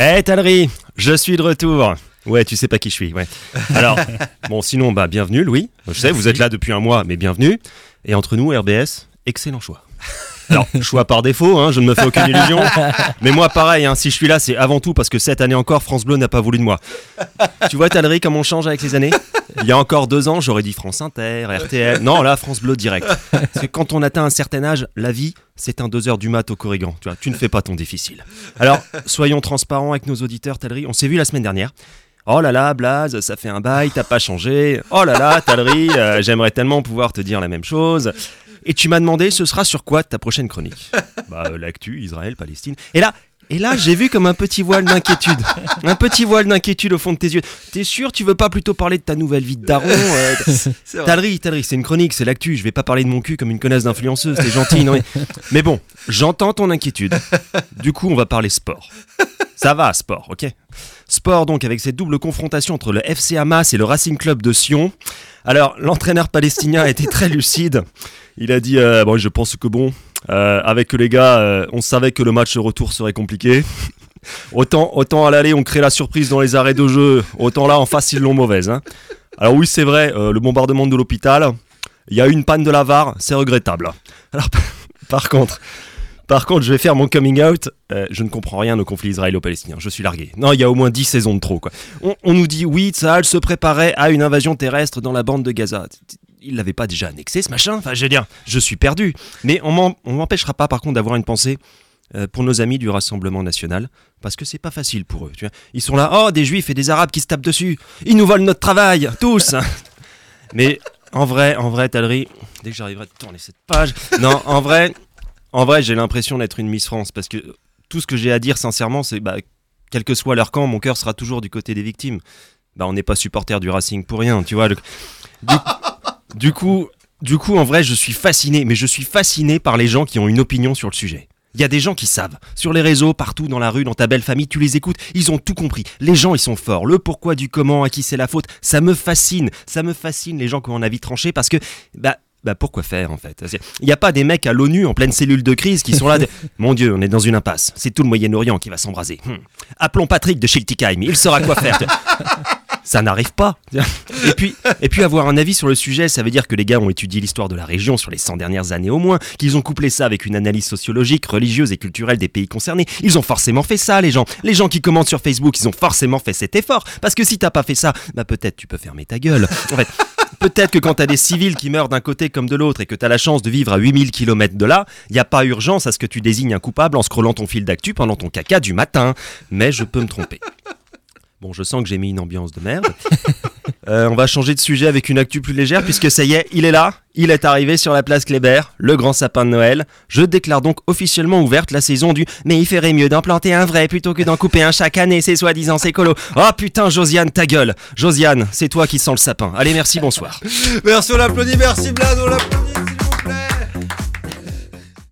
Eh Talry, je suis de retour. Ouais, tu sais pas qui je suis, ouais. Alors, bon, sinon, bah, bienvenue, Louis. Je sais, vous êtes là depuis un mois, mais bienvenue. Et entre nous, RBS, excellent choix. Alors, choix par défaut, hein, je ne me fais aucune illusion. Mais moi, pareil, hein, si je suis là, c'est avant tout parce que cette année encore, France Bleu n'a pas voulu de moi. Tu vois, Talry, comme on change avec les années? Il y a encore deux ans, j'aurais dit France Inter, RTL. Non, là, France Bleu direct. Parce que quand on atteint un certain âge, la vie, c'est un 2 heures du mat au Corrigan. Tu ne fais pas ton difficile. Alors, soyons transparents avec nos auditeurs, Talry. On s'est vu la semaine dernière. Oh là là, Blaze, ça fait un bail, t'as pas changé. Oh là là, Talry, euh, j'aimerais tellement pouvoir te dire la même chose. Et tu m'as demandé, ce sera sur quoi ta prochaine chronique? Bah, euh, l'actu, Israël, Palestine. Et là, et là, j'ai vu comme un petit voile d'inquiétude. Un petit voile d'inquiétude au fond de tes yeux. T'es sûr, tu veux pas plutôt parler de ta nouvelle vie de daron euh, C'est. Talry, Talry, c'est une chronique, c'est l'actu. Je vais pas parler de mon cul comme une connasse d'influenceuse, t'es gentil, non mais... mais bon, j'entends ton inquiétude. Du coup, on va parler sport. Ça va, sport, ok? Sport donc avec cette double confrontation entre le FC Hamas et le Racing Club de Sion. Alors, l'entraîneur palestinien a été très lucide. Il a dit euh, Bon, je pense que bon, euh, avec les gars, euh, on savait que le match retour serait compliqué. Autant, autant à l'aller, on crée la surprise dans les arrêts de jeu. Autant là, en face, ils l'ont mauvaise. hein. Alors, oui, c'est vrai, euh, le bombardement de l'hôpital, il y a eu une panne de la VAR, c'est regrettable. Alors, par contre. Par contre, je vais faire mon coming out. Je ne comprends rien au conflit israélo-palestinien. Je suis largué. Non, il y a au moins 10 saisons de trop. Quoi. On, on nous dit, oui, Tsahal se préparait à une invasion terrestre dans la bande de Gaza. Il l'avait pas déjà annexé, ce machin Enfin, je veux dire, je suis perdu. Mais on m'empêchera pas, par contre, d'avoir une pensée euh, pour nos amis du Rassemblement National. Parce que c'est pas facile pour eux. Tu vois. Ils sont là, oh, des juifs et des arabes qui se tapent dessus. Ils nous volent notre travail, tous. Mais en vrai, en vrai, Talry, dès que j'arriverai à tourner cette page. Non, en vrai, en vrai, j'ai l'impression d'être une Miss France parce que tout ce que j'ai à dire sincèrement, c'est bah, quel que soit leur camp, mon cœur sera toujours du côté des victimes. Bah, on n'est pas supporter du Racing pour rien, tu vois. le- Du, du coup, du coup, en vrai, je suis fasciné, mais je suis fasciné par les gens qui ont une opinion sur le sujet. Il y a des gens qui savent. Sur les réseaux, partout, dans la rue, dans ta belle famille, tu les écoutes, ils ont tout compris. Les gens, ils sont forts. Le pourquoi du comment, à qui c'est la faute, ça me fascine. Ça me fascine, les gens qui ont un avis tranché, parce que, bah, bah pourquoi faire en fait? Il n'y a pas des mecs à l'ONU en pleine cellule de crise qui sont là. de- Mon Dieu, on est dans une impasse. C'est tout le Moyen-Orient qui va s'embraser. Hmm. Appelons Patrick de Schiltigheim. Il saura quoi faire. Ça n'arrive pas. Et puis, et puis avoir un avis sur le sujet, ça veut dire que les gars ont étudié l'histoire de la région sur les 100 dernières années au moins, qu'ils ont couplé ça avec une analyse sociologique, religieuse et culturelle des pays concernés. Ils ont forcément fait ça, les gens. Les gens qui commentent sur Facebook, ils ont forcément fait cet effort. Parce que si t'as pas fait ça, bah peut-être tu peux fermer ta gueule. En fait, peut-être que quand t'as des civils qui meurent d'un côté comme de l'autre et que t'as la chance de vivre à 8000 km de là, y a pas urgence à ce que tu désignes un coupable en scrollant ton fil d'actu pendant ton caca du matin. Mais je peux me tromper. Bon, je sens que j'ai mis une ambiance de merde. Euh, on va changer de sujet avec une actu plus légère puisque ça y est, il est là. Il est arrivé sur la place Kléber, le grand sapin de Noël. Je déclare donc officiellement ouverte la saison du Mais il ferait mieux d'en planter un vrai plutôt que d'en couper un chaque année, c'est soi-disant c'est colo. Oh putain, Josiane, ta gueule. Josiane, c'est toi qui sens le sapin. Allez, merci, bonsoir. Merci, on l'applaudit, merci Blad, on l'applaudit.